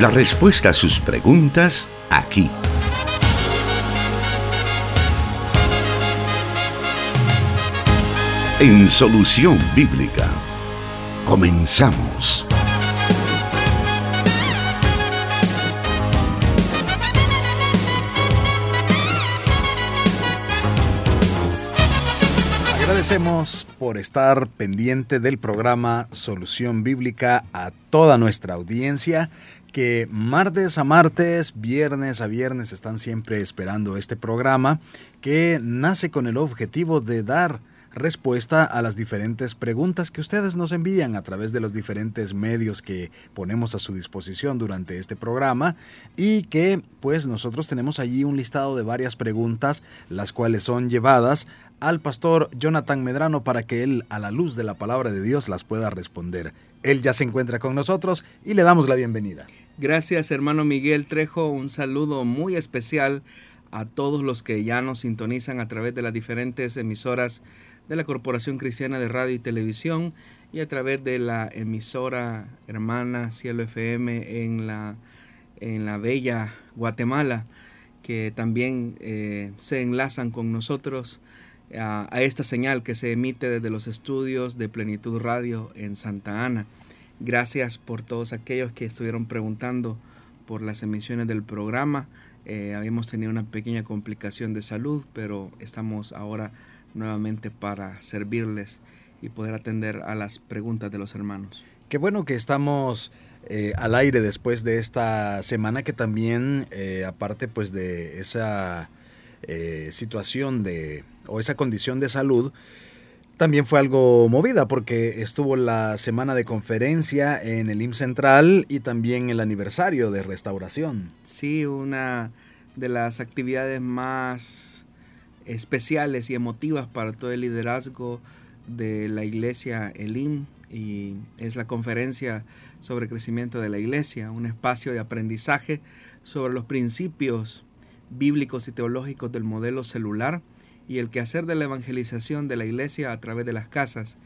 La respuesta a sus preguntas aquí. En Solución Bíblica. Comenzamos. Agradecemos por estar pendiente del programa Solución Bíblica a toda nuestra audiencia que martes a martes, viernes a viernes están siempre esperando este programa que nace con el objetivo de dar respuesta a las diferentes preguntas que ustedes nos envían a través de los diferentes medios que ponemos a su disposición durante este programa y que pues nosotros tenemos allí un listado de varias preguntas las cuales son llevadas al pastor Jonathan Medrano para que él a la luz de la palabra de Dios las pueda responder. Él ya se encuentra con nosotros y le damos la bienvenida. Gracias hermano Miguel Trejo, un saludo muy especial a todos los que ya nos sintonizan a través de las diferentes emisoras de la Corporación Cristiana de Radio y Televisión y a través de la emisora hermana Cielo FM en la, en la bella Guatemala, que también eh, se enlazan con nosotros a, esta señal que se emite desde los estudios de Plenitud Radio en Santa Ana. Gracias por todos aquellos que estuvieron preguntando por las emisiones del programa. Eh, habíamos tenido una pequeña complicación de salud, pero estamos ahora nuevamente para servirles y poder atender a las preguntas de los hermanos. Qué bueno que estamos eh, al aire después de esta semana que también, eh, aparte pues de esa situación de o esa condición de salud también fue algo movida porque estuvo la semana de conferencia en el IM Central y también el aniversario de restauración. Sí, una de las actividades más especiales y emotivas para todo el liderazgo de la iglesia Elim y es la conferencia sobre crecimiento de la iglesia, un espacio de aprendizaje sobre los principios bíblicos y teológicos del modelo celular y el quehacer de la evangelización de la iglesia a través de las casas.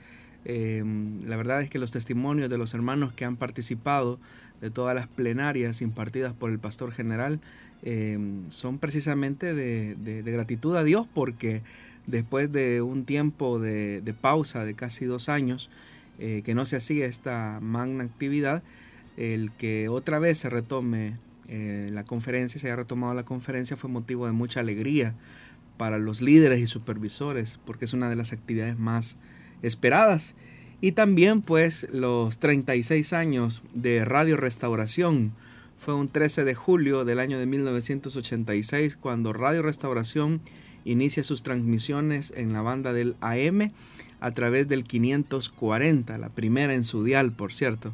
Em, la verdad es que los testimonios de los hermanos que han participado de todas las plenarias impartidas por el pastor general em, son precisamente de, gratitud a Dios porque después de un tiempo de, pausa de casi dos años eh, que no se hacía esta magna actividad, el que otra vez se retome eh, la conferencia, se haya retomado la conferencia fue motivo de mucha alegría para los líderes y supervisores, porque es una de las actividades más esperadas. Y también pues los 36 años de Radio Restauración. Fue un 13 de julio del año de 1986 cuando Radio Restauración inicia sus transmisiones en la banda del AM a través del 540, la primera en su dial, por cierto.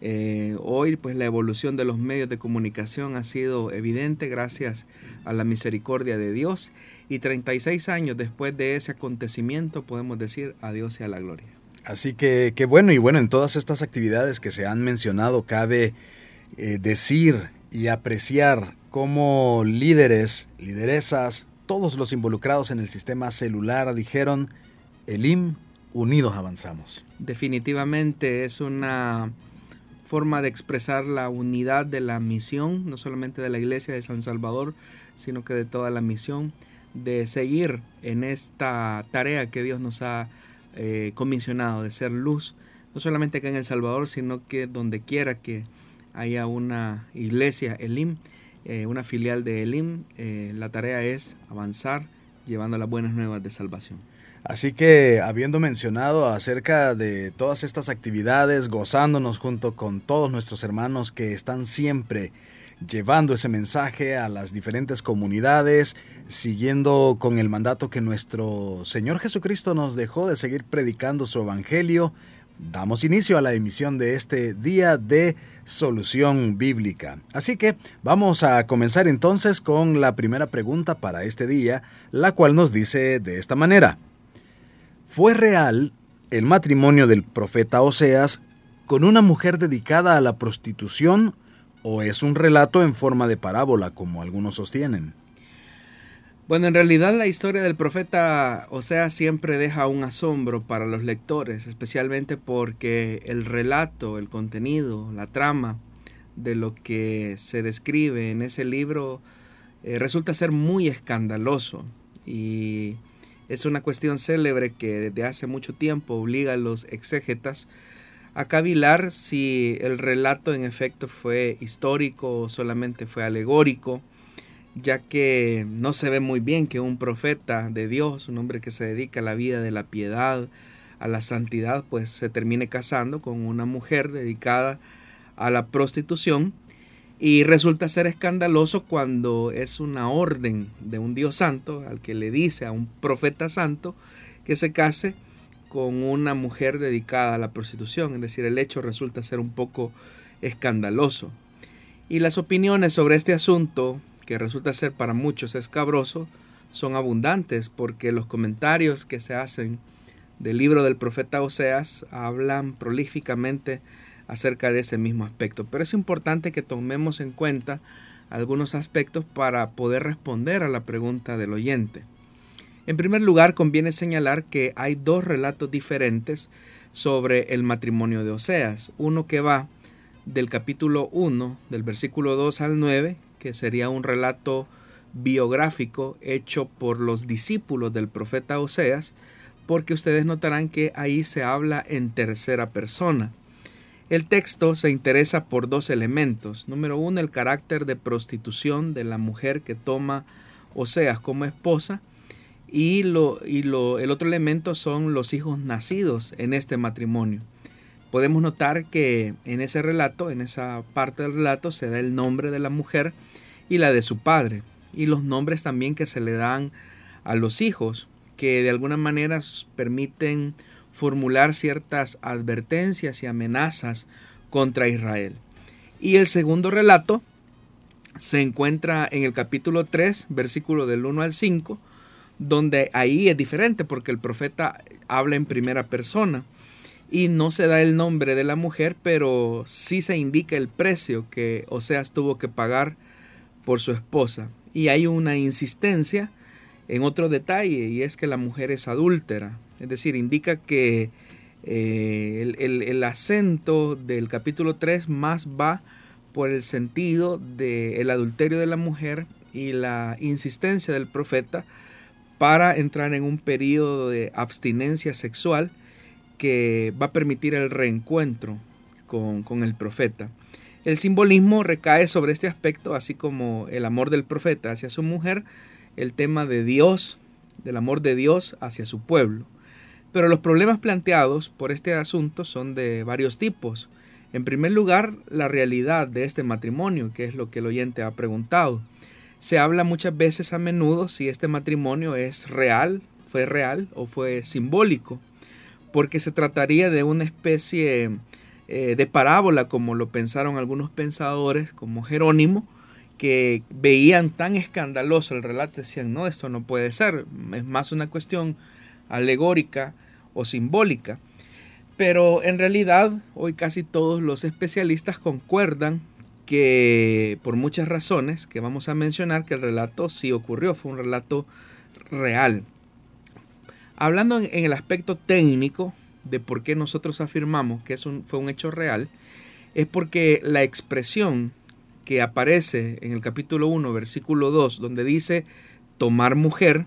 Eh, hoy pues la evolución de los medios de comunicación ha sido evidente gracias a la misericordia de Dios y 36 años después de ese acontecimiento podemos decir adiós y a la gloria. Así que qué bueno y bueno en todas estas actividades que se han mencionado cabe eh, decir y apreciar cómo líderes, lideresas, todos los involucrados en el sistema celular dijeron, Elim, unidos avanzamos. Definitivamente es una forma de expresar la unidad de la misión, no solamente de la iglesia de San Salvador, sino que de toda la misión, de seguir en esta tarea que Dios nos ha eh, comisionado, de ser luz, no solamente acá en El Salvador, sino que donde quiera que haya una iglesia Elim, eh, una filial de Elim, eh, la tarea es avanzar llevando las buenas nuevas de salvación. Así que habiendo mencionado acerca de todas estas actividades, gozándonos junto con todos nuestros hermanos que están siempre llevando ese mensaje a las diferentes comunidades, siguiendo con el mandato que nuestro Señor Jesucristo nos dejó de seguir predicando su Evangelio, damos inicio a la emisión de este día de solución bíblica. Así que vamos a comenzar entonces con la primera pregunta para este día, la cual nos dice de esta manera. ¿Fue real el matrimonio del profeta Oseas con una mujer dedicada a la prostitución o es un relato en forma de parábola como algunos sostienen? Bueno, en realidad la historia del profeta Oseas siempre deja un asombro para los lectores, especialmente porque el relato, el contenido, la trama de lo que se describe en ese libro eh, resulta ser muy escandaloso. Y es una cuestión célebre que desde hace mucho tiempo obliga a los exégetas a cavilar si el relato en efecto fue histórico o solamente fue alegórico, ya que no se ve muy bien que un profeta de Dios, un hombre que se dedica a la vida de la piedad, a la santidad, pues se termine casando con una mujer dedicada a la prostitución y resulta ser escandaloso cuando es una orden de un Dios santo al que le dice a un profeta santo que se case con una mujer dedicada a la prostitución. Es decir, el hecho resulta ser un poco escandaloso. Y las opiniones sobre este asunto, que resulta ser para muchos escabroso, son abundantes porque los comentarios que se hacen del libro del profeta Oseas hablan prolíficamente acerca de ese mismo aspecto. Pero es importante que tomemos en cuenta algunos aspectos para poder responder a la pregunta del oyente. En primer lugar, conviene señalar que hay dos relatos diferentes sobre el matrimonio de Oseas. Uno que va del capítulo 1, del versículo 2 al 9, que sería un relato biográfico hecho por los discípulos del profeta Oseas, porque ustedes notarán que ahí se habla en tercera persona. El texto se interesa por dos elementos. Número uno, el carácter de prostitución de la mujer que toma Oseas como esposa. Y, lo, y lo, el otro elemento son los hijos nacidos en este matrimonio. Podemos notar que en ese relato, en esa parte del relato, se da el nombre de la mujer y la de su padre. Y los nombres también que se le dan a los hijos, que de alguna manera permiten formular ciertas advertencias y amenazas contra Israel. Y el segundo relato se encuentra en el capítulo 3, versículo del 1 al 5, donde ahí es diferente porque el profeta habla en primera persona y no se da el nombre de la mujer, pero sí se indica el precio que Oseas tuvo que pagar por su esposa. Y hay una insistencia en otro detalle y es que la mujer es adúltera. Es decir, indica que eh, el, acento del capítulo 3 más va por el sentido del adulterio de la mujer y la insistencia del profeta para entrar en un periodo de abstinencia sexual que va a permitir el reencuentro con, con el profeta. El simbolismo recae sobre este aspecto, así como el amor del profeta hacia su mujer, el tema de Dios, del amor de Dios hacia su pueblo. Pero los problemas planteados por este asunto son de varios tipos. En primer lugar, la realidad de este matrimonio, que es lo que el oyente ha preguntado. Se habla muchas veces a menudo si este matrimonio es real, fue real o fue simbólico, porque se trataría de una especie eh, de parábola, como lo pensaron algunos pensadores, como Jerónimo, que veían tan escandaloso el relato, decían, no, esto no puede ser, es más una cuestión alegórica o simbólica. Pero en realidad hoy casi todos los especialistas concuerdan que por muchas razones que vamos a mencionar que el relato sí ocurrió, fue un relato real. Hablando en, el aspecto técnico de por qué nosotros afirmamos que es fue un hecho real, es porque la expresión que aparece en el capítulo 1, versículo 2, donde dice tomar mujer,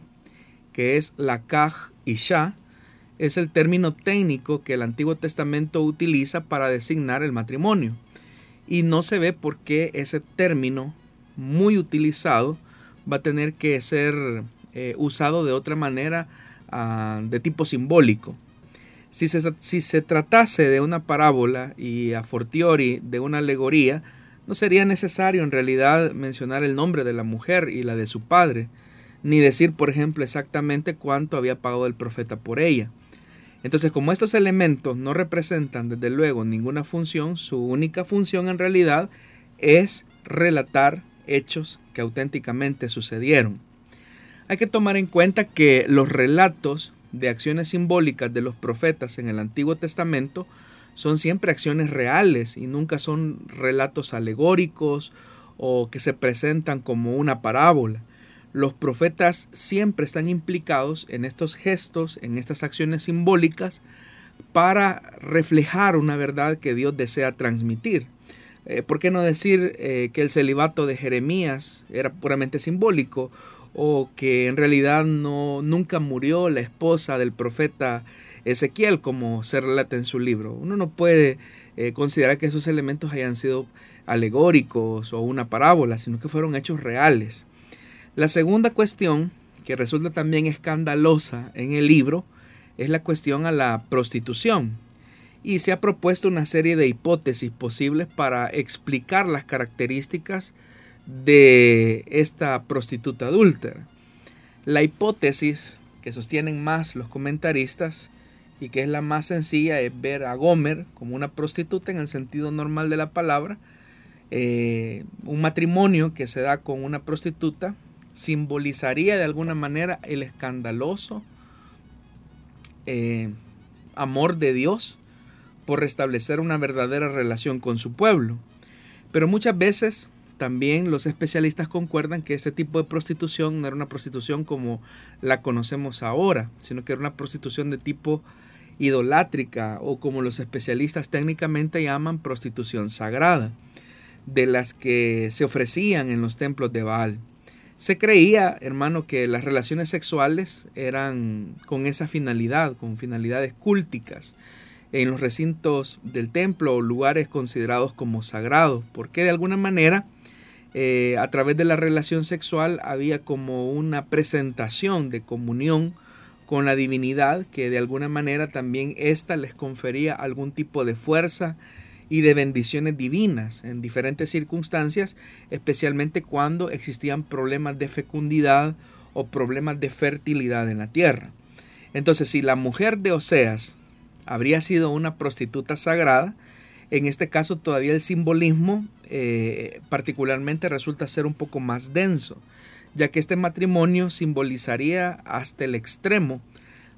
que es la kaj Isha es el término técnico que el Antiguo Testamento utiliza para designar el matrimonio. Y no se ve por qué ese término muy utilizado va a tener que ser eh, usado de otra manera ah, de tipo simbólico. Si se, si se tratase de una parábola y a fortiori de una alegoría, no sería necesario en realidad mencionar el nombre de la mujer y la de su padre, ni decir, por ejemplo, exactamente cuánto había pagado el profeta por ella. Entonces, como estos elementos no representan desde luego ninguna función, su única función en realidad es relatar hechos que auténticamente sucedieron. Hay que tomar en cuenta que los relatos de acciones simbólicas de los profetas en el Antiguo Testamento son siempre acciones reales y nunca son relatos alegóricos o que se presentan como una parábola los profetas siempre están implicados en estos gestos, en estas acciones simbólicas, para reflejar una verdad que Dios desea transmitir. Eh, ¿Por qué no decir eh, que el celibato de Jeremías era puramente simbólico o que en realidad no, nunca murió la esposa del profeta Ezequiel como se relata en su libro? Uno no puede eh, considerar que esos elementos hayan sido alegóricos o una parábola, sino que fueron hechos reales. La segunda cuestión, que resulta también escandalosa en el libro, es la cuestión a la prostitución. Y se ha propuesto una serie de hipótesis posibles para explicar las características de esta prostituta adúltera. La hipótesis que sostienen más los comentaristas y que es la más sencilla es ver a Gomer como una prostituta en el sentido normal de la palabra. Eh, un matrimonio que se da con una prostituta simbolizaría de alguna manera el escandaloso eh, amor de Dios por restablecer una verdadera relación con su pueblo. Pero muchas veces también los especialistas concuerdan que ese tipo de prostitución no era una prostitución como la conocemos ahora, sino que era una prostitución de tipo idolátrica o como los especialistas técnicamente llaman prostitución sagrada, de las que se ofrecían en los templos de Baal. Se creía, hermano, que las relaciones sexuales eran con esa finalidad, con finalidades cúlticas, en los recintos del templo o lugares considerados como sagrados, porque de alguna manera eh, a través de la relación sexual había como una presentación de comunión con la divinidad que de alguna manera también ésta les confería algún tipo de fuerza, y de bendiciones divinas en diferentes circunstancias, especialmente cuando existían problemas de fecundidad o problemas de fertilidad en la tierra. Entonces, si la mujer de Oseas habría sido una prostituta sagrada, en este caso todavía el simbolismo eh, particularmente resulta ser un poco más denso, ya que este matrimonio simbolizaría hasta el extremo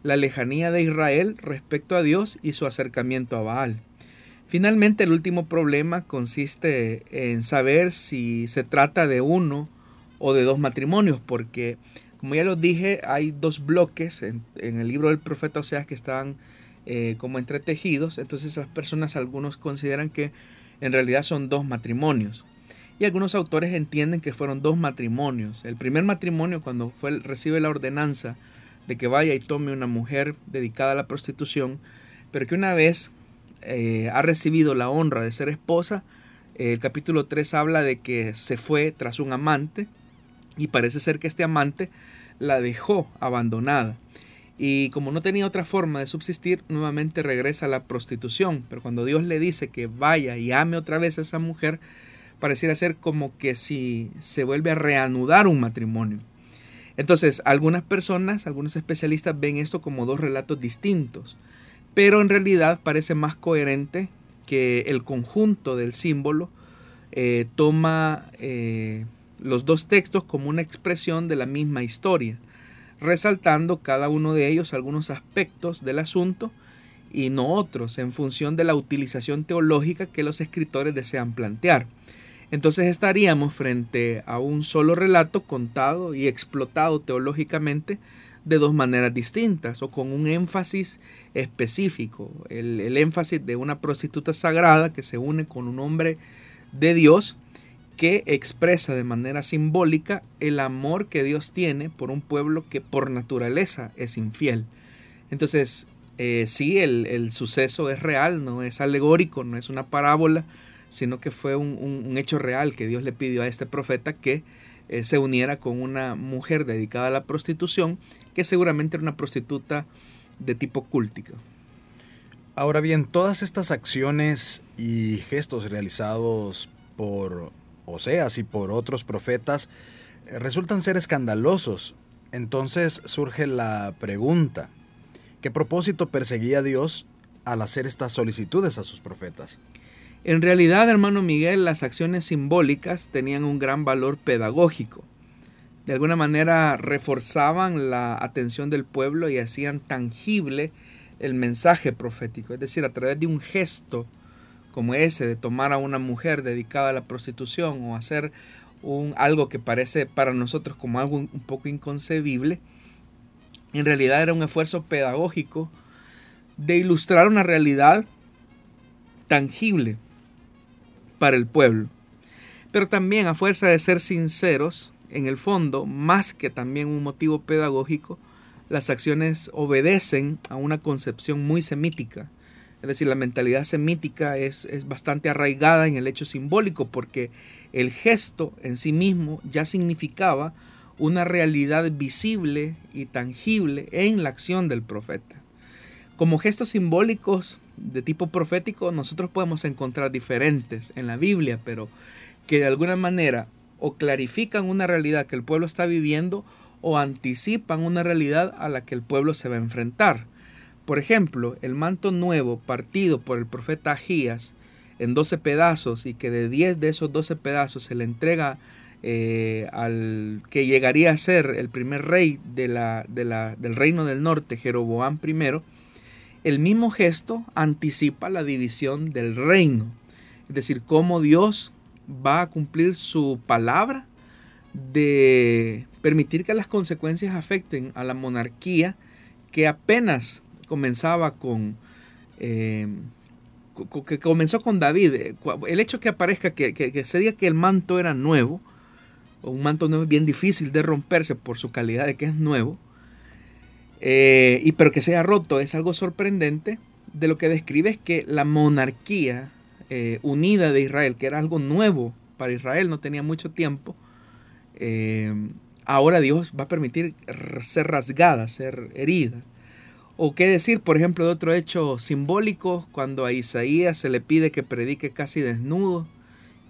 la lejanía de Israel respecto a Dios y su acercamiento a Baal. Finalmente, el último problema consiste en saber si se trata de uno o de dos matrimonios, porque, como ya lo dije, hay dos bloques en, el libro del profeta Oseas que están eh, como entretejidos, entonces esas personas, algunos consideran que en realidad son dos matrimonios. Y algunos autores entienden que fueron dos matrimonios. El primer matrimonio, cuando fue, recibe la ordenanza de que vaya y tome una mujer dedicada a la prostitución, pero que una vez eh, ha recibido la honra de ser esposa, el capítulo 3 habla de que se fue tras un amante y parece ser que este amante la dejó abandonada. Y como no tenía otra forma de subsistir, nuevamente regresa a la prostitución. Pero cuando Dios le dice que vaya y ame otra vez a esa mujer, pareciera ser como que si se vuelve a reanudar un matrimonio. Entonces, algunas personas, algunos especialistas ven esto como dos relatos distintos pero en realidad parece más coherente que el conjunto del símbolo eh, toma eh, los dos textos como una expresión de la misma historia, resaltando cada uno de ellos algunos aspectos del asunto y no otros en función de la utilización teológica que los escritores desean plantear. Entonces estaríamos frente a un solo relato contado y explotado teológicamente de dos maneras distintas o con un énfasis específico. El, énfasis de una prostituta sagrada que se une con un hombre de Dios que expresa de manera simbólica el amor que Dios tiene por un pueblo que por naturaleza es infiel. Entonces, eh, sí, el, suceso es real, no es alegórico, no es una parábola, sino que fue un hecho real que Dios le pidió a este profeta que eh, se uniera con una mujer dedicada a la prostitución, que seguramente era una prostituta de tipo cúltico. Ahora bien, todas estas acciones y gestos realizados por Oseas y por otros profetas eh, resultan ser escandalosos. Entonces surge la pregunta, ¿qué propósito perseguía Dios al hacer estas solicitudes a sus profetas? En realidad, hermano Miguel, las acciones simbólicas tenían un gran valor pedagógico. De alguna manera reforzaban la atención del pueblo y hacían tangible el mensaje profético. Es decir, a través de un gesto como ese de tomar a una mujer dedicada a la prostitución o hacer un, algo que parece para nosotros como algo un poco inconcebible, en realidad era un esfuerzo pedagógico de ilustrar una realidad tangible para el pueblo. Pero también a fuerza de ser sinceros, en el fondo, más que también un motivo pedagógico, las acciones obedecen a una concepción muy semítica. Es decir, la mentalidad semítica es, es bastante arraigada en el hecho simbólico porque el gesto en sí mismo ya significaba una realidad visible y tangible en la acción del profeta. Como gestos simbólicos de tipo profético, nosotros podemos encontrar diferentes en la Biblia, pero que de alguna manera o clarifican una realidad que el pueblo está viviendo o anticipan una realidad a la que el pueblo se va a enfrentar. Por ejemplo, el manto nuevo partido por el profeta Agías en 12 pedazos y que de 10 de esos 12 pedazos se le entrega eh, al que llegaría a ser el primer rey del reino del norte, Jeroboam I, el mismo gesto anticipa la división del reino. Es decir, cómo Dios va a cumplir su palabra de permitir que las consecuencias afecten a la monarquía que apenas comenzaba con, eh, que comenzó con David. El hecho que aparezca que, que, sería que el manto era nuevo, un manto nuevo bien difícil de romperse por su calidad de que es nuevo, eh, y pero que sea roto es algo sorprendente. De lo que describe es que la monarquía eh, unida de Israel, que era algo nuevo para Israel, no tenía mucho tiempo, eh, ahora Dios va a permitir ser rasgada, ser herida. O qué decir, por ejemplo, de otro hecho simbólico, cuando a Isaías se le pide que predique casi desnudo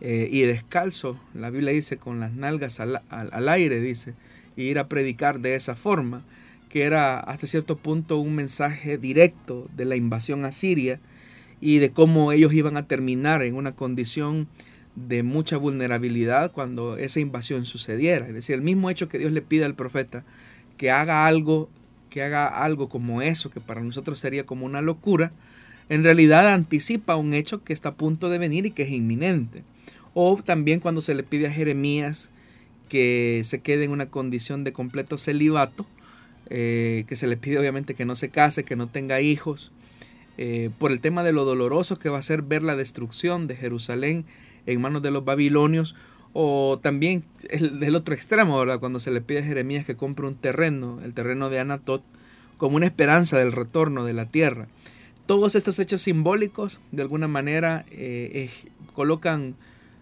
y descalzo, la Biblia dice con las nalgas al, al aire, dice, y ir a predicar de esa forma que era hasta cierto punto un mensaje directo de la invasión a Siria y de cómo ellos iban a terminar en una condición de mucha vulnerabilidad cuando esa invasión sucediera. Es decir, el mismo hecho que Dios le pide al profeta que haga algo, que haga algo como eso, que para nosotros sería como una locura, en realidad anticipa un hecho que está a punto de venir y que es inminente. O también cuando se le pide a Jeremías que se quede en una condición de completo celibato, eh, que se le pide obviamente que no se case, que no tenga hijos, eh, por el tema de lo doloroso que va a ser ver la destrucción de Jerusalén en manos de los babilonios, o también el, del otro extremo, ¿verdad? Cuando se le pide a Jeremías que compre un terreno, el terreno de Anatot, como una esperanza del retorno de la tierra. Todos estos hechos simbólicos, de alguna manera, eh, colocan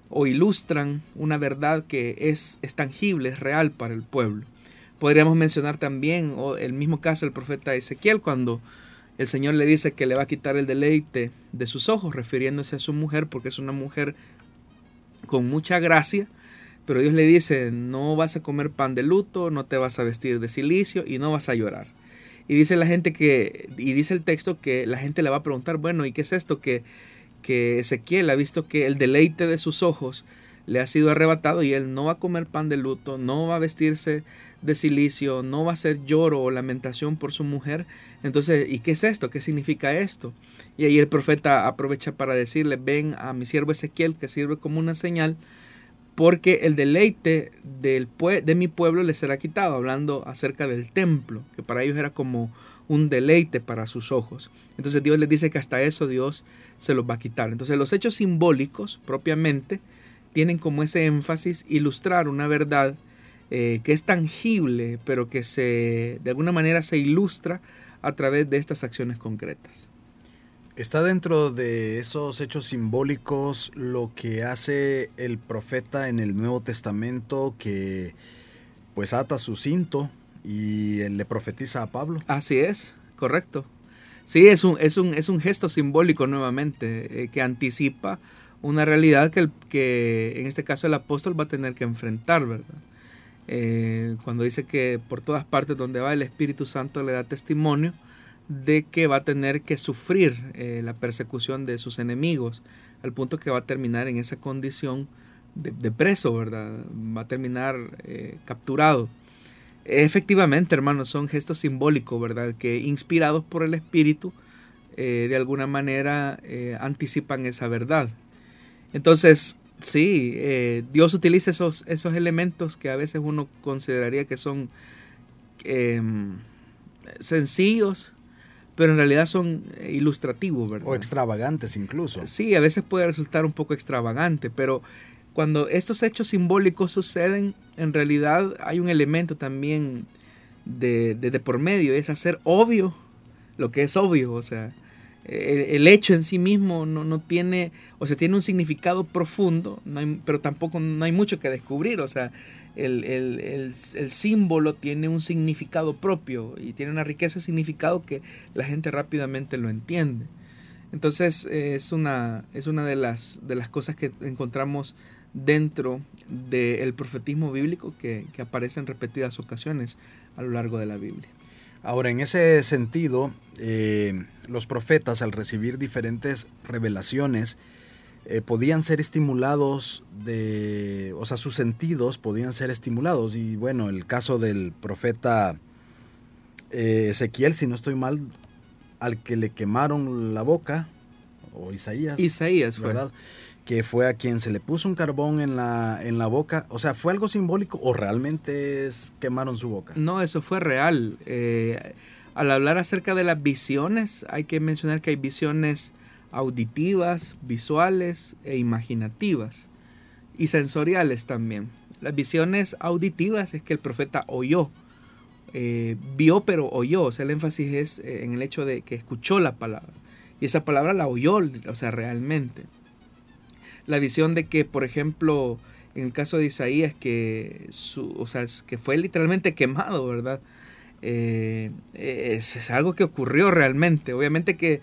o ilustran una verdad que es, es tangible, es real para el pueblo. Podríamos mencionar también el mismo caso del profeta Ezequiel cuando el Señor le dice que le va a quitar el deleite de sus ojos, refiriéndose a su mujer, porque es una mujer con mucha gracia, pero Dios le dice, no vas a comer pan de luto, no te vas a vestir de silicio y no vas a llorar. Y dice la gente que, y dice el texto que la gente le va a preguntar, bueno, ¿y qué es esto? Que, que Ezequiel ha visto que el deleite de sus ojos le ha sido arrebatado y él no va a comer pan de luto, no va a vestirse de silicio, no va a ser lloro o lamentación por su mujer. Entonces, ¿y qué es esto? ¿Qué significa esto? Y ahí el profeta aprovecha para decirle, ven a mi siervo Ezequiel, que sirve como una señal, porque el deleite del de mi pueblo le será quitado, hablando acerca del templo, que para ellos era como un deleite para sus ojos. Entonces Dios les dice que hasta eso Dios se los va a quitar. Entonces los hechos simbólicos propiamente tienen como ese énfasis ilustrar una verdad eh, que es tangible, pero que se, de alguna manera se ilustra a través de estas acciones concretas. Está dentro de esos hechos simbólicos lo que hace el profeta en el Nuevo Testamento que pues ata su cinto y le profetiza a Pablo. Así es, correcto. Sí, es un, es un, es un gesto simbólico nuevamente eh, que anticipa una realidad que, el, que en este caso el apóstol va a tener que enfrentar, ¿verdad? Eh, cuando dice que por todas partes donde va el Espíritu Santo le da testimonio de que va a tener que sufrir eh, la persecución de sus enemigos, al punto que va a terminar en esa condición de, preso, ¿verdad? Va a terminar eh, capturado. Efectivamente, hermanos, son gestos simbólicos, ¿verdad? Que inspirados por el Espíritu, de alguna manera anticipan esa verdad. Entonces, Sí, eh, Dios utiliza esos, esos elementos que a veces uno consideraría que son em, sencillos, pero en realidad son ilustrativos, ¿verdad? O extravagantes incluso. Sí, a veces puede resultar un poco extravagante, pero cuando estos hechos simbólicos suceden, en realidad hay un elemento también de, de, por medio, es hacer obvio lo que es obvio, o sea, el, hecho en sí mismo no, no, tiene, o sea, tiene un significado profundo, pero tampoco no hay mucho que descubrir, o sea, el, el, el, símbolo tiene un significado propio y tiene una riqueza de significado que la gente rápidamente lo entiende. Entonces es una, es una de, las, de las cosas que encontramos dentro del profetismo bíblico que, que aparece en repetidas ocasiones a lo largo de la Biblia. Ahora, en ese sentido, eh, los profetas al recibir diferentes revelaciones eh, podían ser estimulados de, o sea, sus sentidos podían ser estimulados. Y bueno, el caso del profeta eh, Ezequiel, si no estoy mal, al que le quemaron la boca, o Isaías. Isaías, ¿verdad? Que fue a quien se le puso un carbón en la, en la boca. O sea, ¿fue algo simbólico o realmente es, quemaron su boca? No, eso fue real. Eh, al hablar acerca de las visiones, hay que mencionar que hay visiones auditivas, visuales e imaginativas. Y sensoriales también. Las visiones auditivas es que el profeta oyó. Eh, vio pero oyó. O sea, el énfasis es eh, en el hecho de que escuchó la palabra. Y esa palabra la oyó, o sea, realmente la visión de que, por ejemplo, en el caso de Isaías, que, su, o sea, que fue literalmente quemado, ¿verdad? Eh, es, algo que ocurrió realmente. Obviamente que,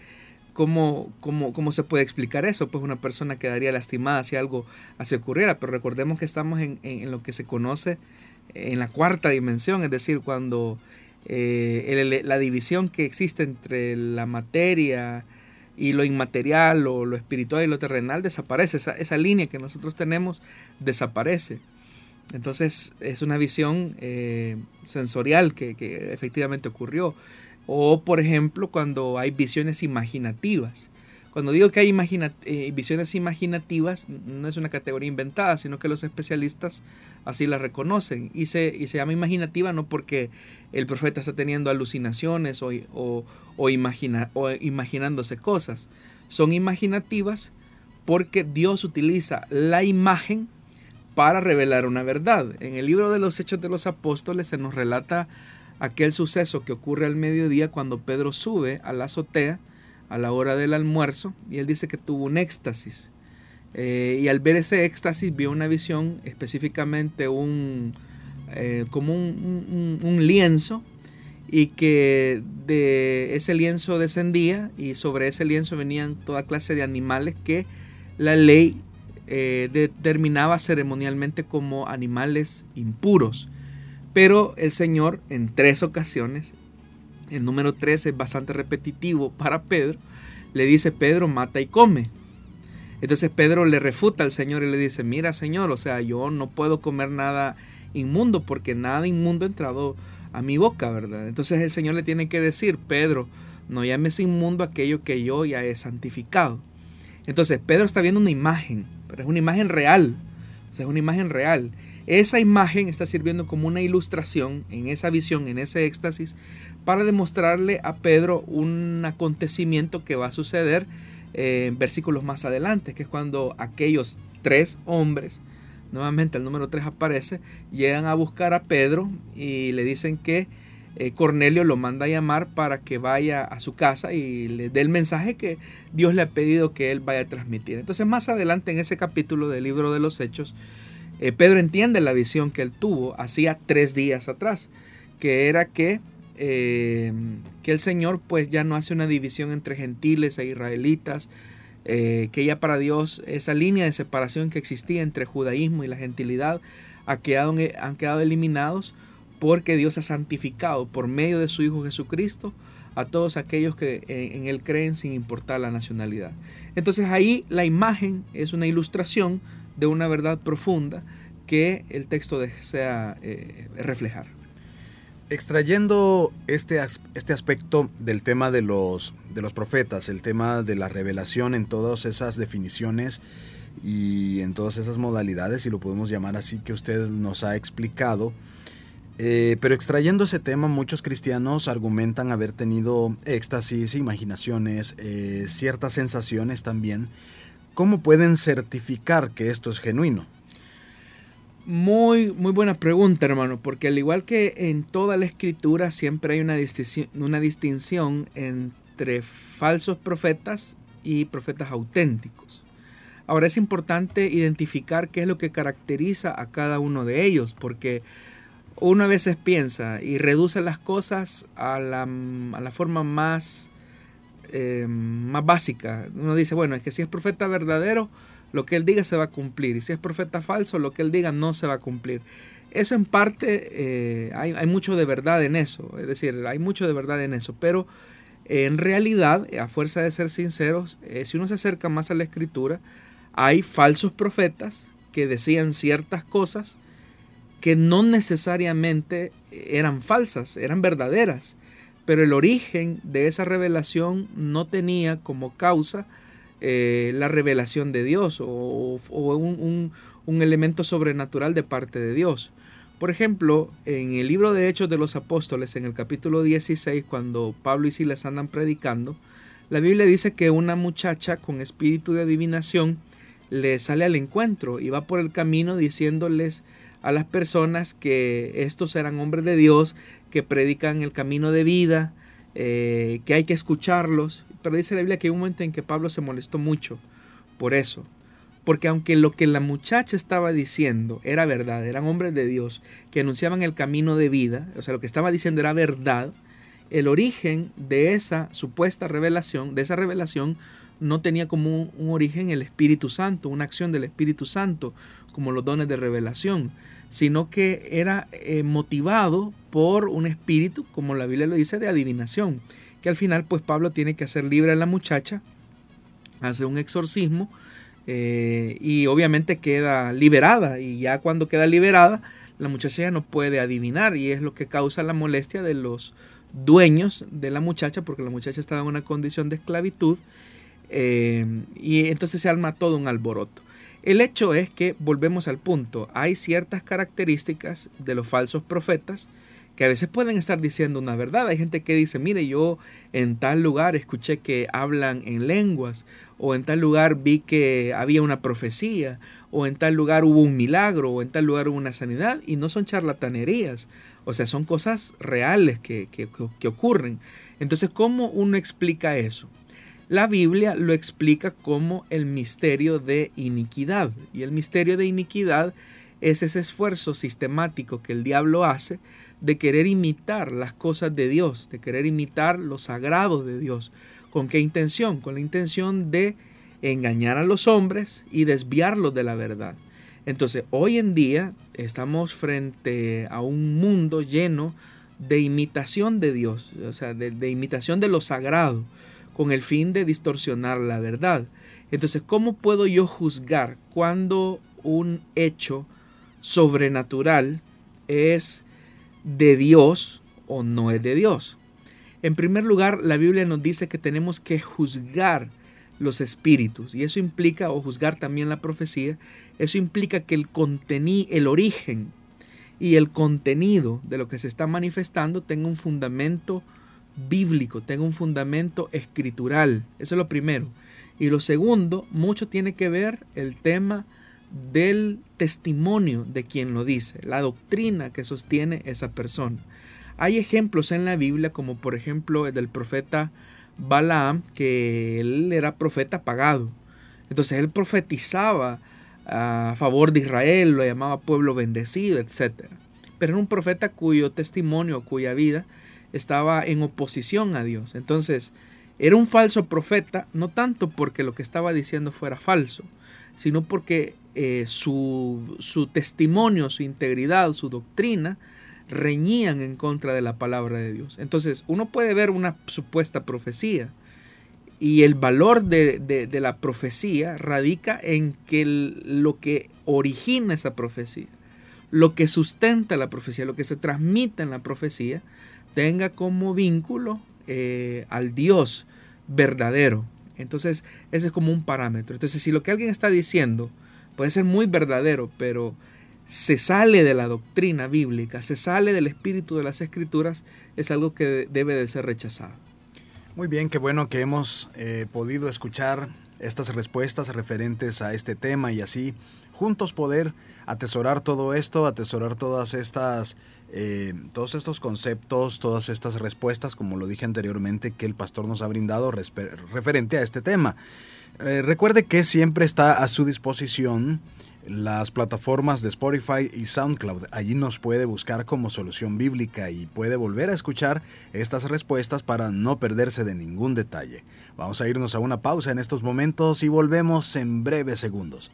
¿cómo, cómo, cómo se puede explicar eso? Pues una persona quedaría lastimada si algo así ocurriera, pero recordemos que estamos en, en, lo que se conoce en la cuarta dimensión, es decir, cuando eh, la división que existe entre la materia, y lo inmaterial o lo espiritual y lo terrenal desaparece. Esa, línea que nosotros tenemos desaparece. Entonces es una visión eh, sensorial que, que, efectivamente ocurrió. O por ejemplo cuando hay visiones imaginativas. Cuando digo que hay eh, visiones imaginativas, no es una categoría inventada, sino que los especialistas así la reconocen. Y se, y se llama imaginativa no porque el profeta está teniendo alucinaciones o, o, imagina, o imaginándose cosas. Son imaginativas porque Dios utiliza la imagen para revelar una verdad. En el libro de los Hechos de los Apóstoles se nos relata aquel suceso que ocurre al mediodía cuando Pedro sube a la azotea a la hora del almuerzo y él dice que tuvo un éxtasis. Eh, y al ver ese éxtasis vio una visión, específicamente un, eh, como un, lienzo, y que de ese lienzo descendía y sobre ese lienzo venían toda clase de animales que la ley eh, determinaba ceremonialmente como animales impuros. Pero el Señor en tres ocasiones el número 13 es bastante repetitivo para Pedro, le dice Pedro, mata y come. Entonces Pedro le refuta al Señor y le dice, mira Señor, o sea, yo no puedo comer nada inmundo porque nada inmundo ha entrado a mi boca, ¿verdad? Entonces el Señor le tiene que decir, Pedro, no llames inmundo aquello que yo ya he santificado. Entonces Pedro está viendo una imagen, pero es una imagen real, o sea, es una imagen real. Esa imagen está sirviendo como una ilustración en esa visión, en ese éxtasis, para demostrarle a Pedro un acontecimiento que va a suceder eh, en versículos más adelante, que es cuando aquellos tres hombres, nuevamente el número 3 aparece, llegan a buscar a Pedro y le dicen que eh, Cornelio lo manda a llamar para que vaya a su casa y le dé el mensaje que Dios le ha pedido que él vaya a transmitir. Entonces más adelante en ese capítulo del libro de los Hechos, eh, Pedro entiende la visión que él tuvo hacía tres días atrás, que era que eh, que el Señor pues ya no hace una división entre gentiles e israelitas, eh, que ya para Dios esa línea de separación que existía entre judaísmo y la gentilidad ha quedado, han quedado eliminados porque Dios ha santificado por medio de su Hijo Jesucristo a todos aquellos que en, Él creen sin importar la nacionalidad. Entonces ahí la imagen es una ilustración de una verdad profunda que el texto desea eh, reflejar. Extrayendo este, este aspecto del tema de los, de los profetas, el tema de la revelación en todas esas definiciones y en todas esas modalidades, si lo podemos llamar así, que usted nos ha explicado, Eh, pero extrayendo ese tema, muchos cristianos argumentan haber tenido éxtasis, imaginaciones, eh, ciertas sensaciones también. ¿Cómo pueden certificar que esto es genuino? Muy, muy buena pregunta, hermano, porque al igual que en toda la escritura siempre hay una distinción, una distinción entre falsos profetas y profetas auténticos. Ahora es importante identificar qué es lo que caracteriza a cada uno de ellos, porque uno a veces piensa y reduce las cosas a la, a la forma más, eh, más básica. Uno dice, bueno, es que si es profeta verdadero, lo que él diga se va a cumplir. Y si es profeta falso, lo que él diga no se va a cumplir. Eso en parte eh, hay, mucho de verdad en eso. Es decir, hay mucho de verdad en eso. Pero en realidad, a fuerza de ser sinceros, eh, si uno se acerca más a la escritura, hay falsos profetas que decían ciertas cosas que no necesariamente eran falsas, eran verdaderas, pero el origen de esa revelación no tenía como causa eh, la revelación de Dios o, un, elemento sobrenatural de parte de Dios. Por ejemplo, en el libro de Hechos de los Apóstoles, en el capítulo 16, cuando Pablo y Silas andan predicando, la Biblia dice que una muchacha con espíritu de adivinación le sale al encuentro y va por el camino diciéndoles a las personas que estos eran hombres de Dios, que predican el camino de vida, eh, que hay que escucharlos. Pero dice la Biblia que hay un momento en que Pablo se molestó mucho por eso. Porque aunque lo que la muchacha estaba diciendo era verdad, eran hombres de Dios que anunciaban el camino de vida, o sea, lo que estaba diciendo era verdad, el origen de esa supuesta revelación, de esa revelación, no tenía como un, origen el Espíritu Santo, una acción del Espíritu Santo, como los dones de revelación, sino que era eh, motivado por un espíritu, como la Biblia lo dice, de adivinación, que al final pues Pablo tiene que hacer libre a la muchacha, hace un exorcismo eh, y obviamente queda liberada y ya cuando queda liberada la muchacha ya no puede adivinar y es lo que causa la molestia de los dueños de la muchacha porque la muchacha estaba en una condición de esclavitud eh, y entonces se arma todo un alboroto. El hecho es que, volvemos al punto, hay ciertas características de los falsos profetas que a veces pueden estar diciendo una verdad. Hay gente que dice, mire, yo en tal lugar escuché que hablan en lenguas, o en tal lugar vi que había una profecía, o en tal lugar hubo un milagro, o en tal lugar hubo una sanidad, y no son charlatanerías, o sea, son cosas reales que, que, que ocurren. Entonces, ¿cómo uno explica eso? La Biblia lo explica como el misterio de iniquidad. Y el misterio de iniquidad es ese esfuerzo sistemático que el diablo hace de querer imitar las cosas de Dios, de querer imitar los sagrados de Dios. ¿Con qué intención? Con la intención de engañar a los hombres y desviarlos de la verdad. Entonces, hoy en día estamos frente a un mundo lleno de imitación de Dios, o sea, de, de imitación de lo sagrado con el fin de distorsionar la verdad. Entonces, ¿cómo puedo yo juzgar cuando un hecho sobrenatural es de Dios o no es de Dios? En primer lugar, la Biblia nos dice que tenemos que juzgar los espíritus y eso implica, o juzgar también la profecía, eso implica que el contenido, el origen y el contenido de lo que se está manifestando tenga un fundamento bíblico, tenga un fundamento escritural. Eso es lo primero. Y lo segundo, mucho tiene que ver el tema del testimonio de quien lo dice, la doctrina que sostiene esa persona. Hay ejemplos en la Biblia, como por ejemplo el del profeta Balaam, que él era profeta pagado. Entonces él profetizaba a favor de Israel, lo llamaba pueblo bendecido, etc. Pero era un profeta cuyo testimonio, cuya vida estaba en oposición a Dios. Entonces, era un falso profeta, no tanto porque lo que estaba diciendo fuera falso, sino porque eh, su, su testimonio, su integridad, su doctrina, reñían en contra de la palabra de Dios. Entonces, uno puede ver una supuesta profecía y el valor de, de, la profecía radica en que lo que origina esa profecía, lo que sustenta la profecía, lo que se transmite en la profecía, tenga como vínculo eh, al Dios verdadero. Entonces, ese es como un parámetro. Entonces, si lo que alguien está diciendo puede ser muy verdadero, pero se sale de la doctrina bíblica, se sale del espíritu de las escrituras, es algo que debe de ser rechazado. Muy bien, qué bueno que hemos eh, podido escuchar estas respuestas referentes a este tema y así juntos poder atesorar todo esto, atesorar todas estas, eh, todos estos conceptos, todas estas respuestas, como lo dije anteriormente, que el pastor nos ha brindado referente a este tema. Eh, recuerde que siempre está a su disposición las plataformas de Spotify y SoundCloud. Allí nos puede buscar como solución bíblica y puede volver a escuchar estas respuestas para no perderse de ningún detalle. Vamos a irnos a una pausa en estos momentos y volvemos en breves segundos.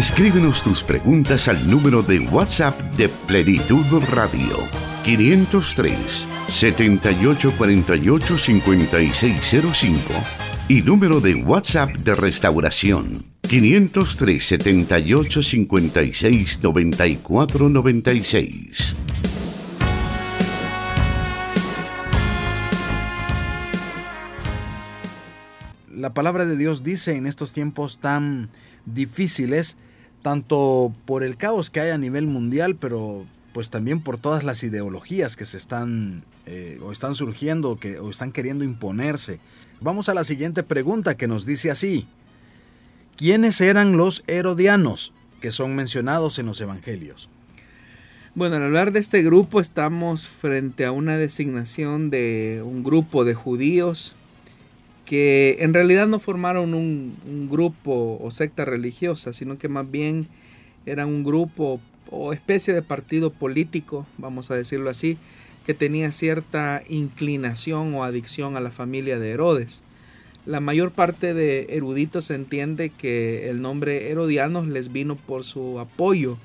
Escríbenos tus preguntas al número de WhatsApp de Plenitud Radio 503 7848 5605 y número de WhatsApp de Restauración 503 78 56 94 96. La palabra de Dios dice en estos tiempos tan difíciles, tanto por el caos que hay a nivel mundial, pero pues también por todas las ideologías que se están eh, o están surgiendo que, o están queriendo imponerse. Vamos a la siguiente pregunta que nos dice así. ¿Quiénes eran los herodianos que son mencionados en los evangelios? Bueno, al hablar de este grupo estamos frente a una designación de un grupo de judíos que en realidad no formaron un, grupo o secta religiosa, sino que más bien eran un grupo o especie de partido político, vamos a decirlo así, que tenía cierta inclinación o adicción a la familia de Herodes. La mayor parte de eruditos entiende que el nombre Herodianos les vino por su apoyo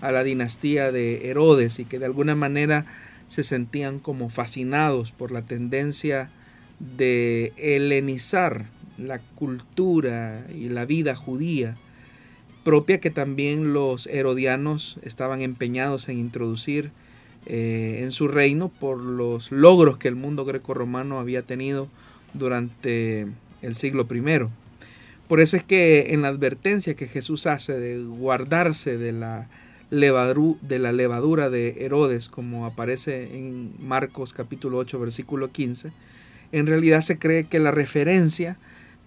a la dinastía de Herodes y que de alguna manera se sentían como fascinados por la tendencia de helenizar la cultura y la vida judía propia que también los herodianos estaban empeñados en introducir eh, en su reino por los logros que el mundo grecorromano había tenido durante el siglo I. Por eso es que en la advertencia que Jesús hace de guardarse de la, de la levadura de Herodes, como aparece en Marcos capítulo 8, versículo 15, en realidad se cree que la referencia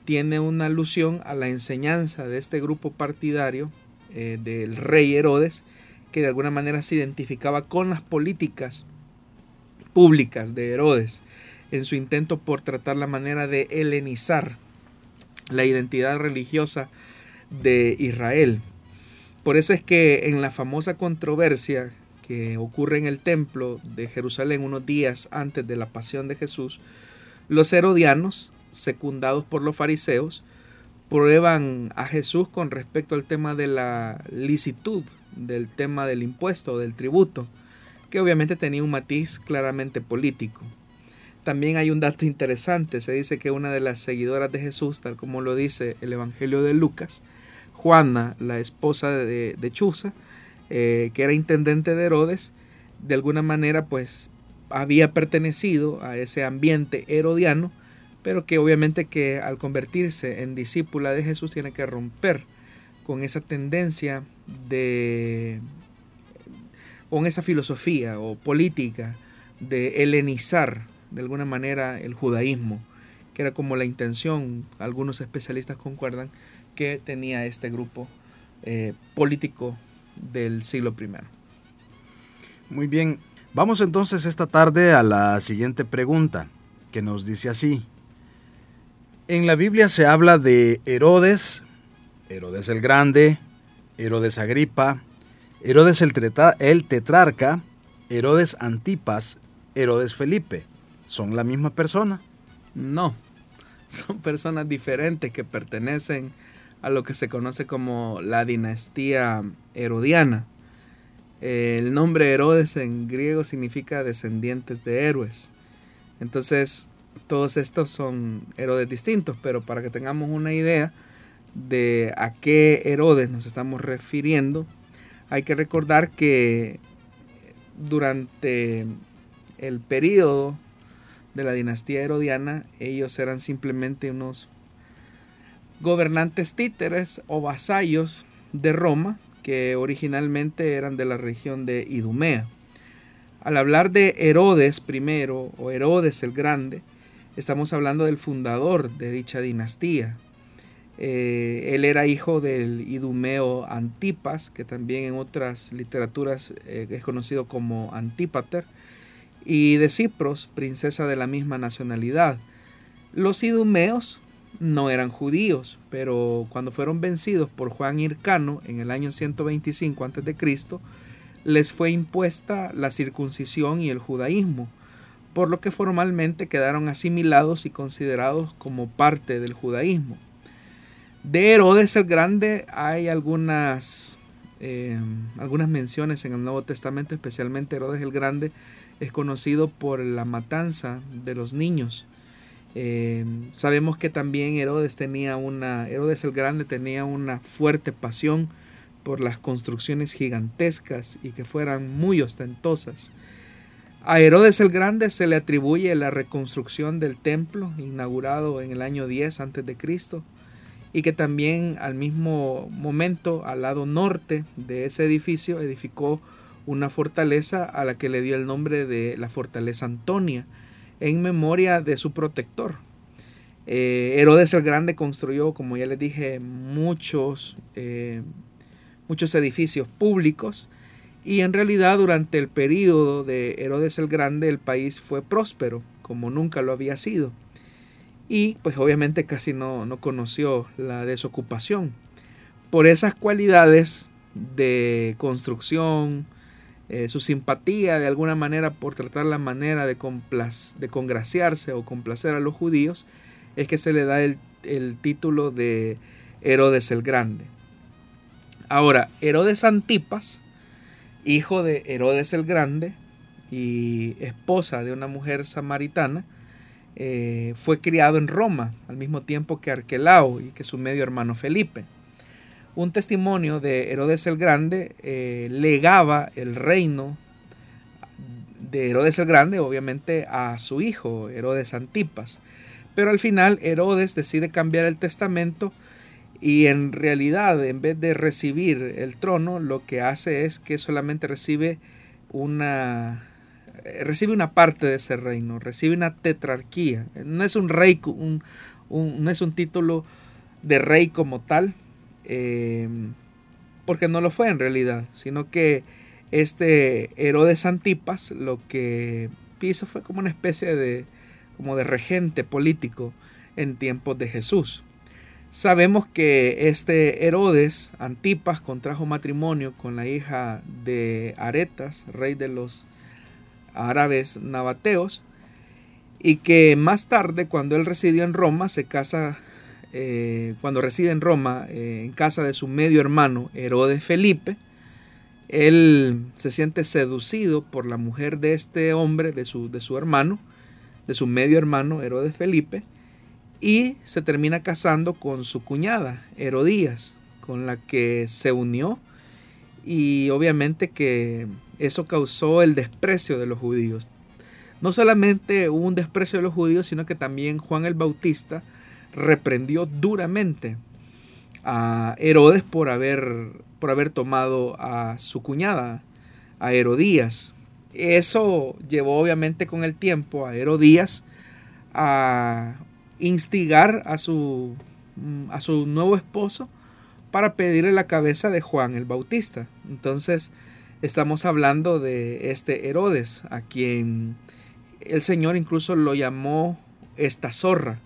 tiene una alusión a la enseñanza de este grupo partidario eh, del rey Herodes, que de alguna manera se identificaba con las políticas públicas de Herodes en su intento por tratar la manera de helenizar la identidad religiosa de Israel. Por eso es que en la famosa controversia que ocurre en el templo de Jerusalén unos días antes de la pasión de Jesús, los herodianos, secundados por los fariseos, prueban a Jesús con respecto al tema de la licitud, del tema del impuesto, del tributo, que obviamente tenía un matiz claramente político. También hay un dato interesante, se dice que una de las seguidoras de Jesús, tal como lo dice el Evangelio de Lucas, Juana, la esposa de, Chuza, eh, que era intendente de Herodes, de alguna manera pues había pertenecido a ese ambiente herodiano, pero que obviamente que al convertirse en discípula de Jesús tiene que romper con esa tendencia de con esa filosofía o política de helenizar de alguna manera el judaísmo, que era como la intención, algunos especialistas concuerdan, que tenía este grupo eh, político del siglo I. Muy bien, Vamos entonces esta tarde a la siguiente pregunta, que nos dice así. En la Biblia se habla de Herodes, Herodes el Grande, Herodes Agripa, Herodes el, el tetrarca, Herodes Antipas, Herodes Felipe. ¿Son la misma persona? No, son personas diferentes que pertenecen a lo que se conoce como la dinastía herodiana. El nombre Herodes en griego significa descendientes de héroes. Entonces, todos estos son Herodes distintos, pero para que tengamos una idea de a qué Herodes nos estamos refiriendo, hay que recordar que durante el periodo de la dinastía herodiana, ellos eran simplemente unos gobernantes títeres o vasallos de Roma que originalmente eran de la región de Idumea. Al hablar de Herodes I o Herodes el Grande, estamos hablando del fundador de dicha dinastía. Eh, él era hijo del idumeo Antipas, que también en otras literaturas eh, es conocido como Antípater, y de Cipros, princesa de la misma nacionalidad. Los idumeos no eran judíos, pero cuando fueron vencidos por Juan Hircano en el año 125 a.C., les fue impuesta la circuncisión y el judaísmo, por lo que formalmente quedaron asimilados y considerados como parte del judaísmo. De Herodes el Grande hay algunas, eh, algunas menciones en el Nuevo Testamento, especialmente Herodes el Grande es conocido por la matanza de los niños. Eh, sabemos que también Herodes tenía una, Herodes el Grande tenía una fuerte pasión por las construcciones gigantescas y que fueran muy ostentosas. A Herodes el Grande se le atribuye la reconstrucción del templo inaugurado en el año 10 a.C. y que también al mismo momento al lado norte de ese edificio edificó una fortaleza a la que le dio el nombre de la fortaleza Antonia en memoria de su protector. Eh, Herodes el Grande construyó, como ya les dije, muchos eh, muchos edificios públicos y en realidad durante el periodo de Herodes el Grande el país fue próspero como nunca lo había sido y pues obviamente casi no, no conoció la desocupación. Por esas cualidades de construcción, eh, su simpatía de alguna manera por tratar la manera de, de congraciarse o complacer a los judíos, es que se le da el, el título de Herodes el Grande. Ahora, Herodes Antipas, hijo de Herodes el Grande y esposa de una mujer samaritana, eh, fue criado en Roma al mismo tiempo que Arquelao y que su medio hermano Felipe. Un testimonio de Herodes el Grande eh, legaba el reino de Herodes el Grande, obviamente, a su hijo, Herodes Antipas. Pero al final Herodes decide cambiar el testamento y en realidad, en vez de recibir el trono, lo que hace es que solamente recibe una eh, recibe una parte de ese reino, recibe una tetrarquía. No es un rey, no es un título de rey como tal, em, porque no lo fue en realidad, sino que este Herodes Antipas lo que hizo fue como una especie de, como de regente político en tiempos de Jesús. Sabemos que este Herodes Antipas contrajo matrimonio con la hija de Aretas, rey de los árabes nabateos, y que más tarde, cuando él residió en Roma, se casa, eh, cuando reside en Roma, eh, en casa de su medio hermano Herodes Felipe, él se siente seducido por la mujer de este hombre, de su, de su hermano, de su medio hermano Herodes Felipe, y se termina casando con su cuñada, Herodías, con la que se unió y obviamente que eso causó el desprecio de los judíos. No solamente hubo un desprecio de los judíos, sino que también Juan el Bautista reprendió duramente a Herodes por haber, por haber tomado a su cuñada, a Herodías. Eso llevó obviamente con el tiempo a Herodías a instigar a su, mm, a su nuevo esposo para pedirle la cabeza de Juan el Bautista. Entonces, estamos hablando de este Herodes, a quien el Señor incluso lo llamó esta zorra.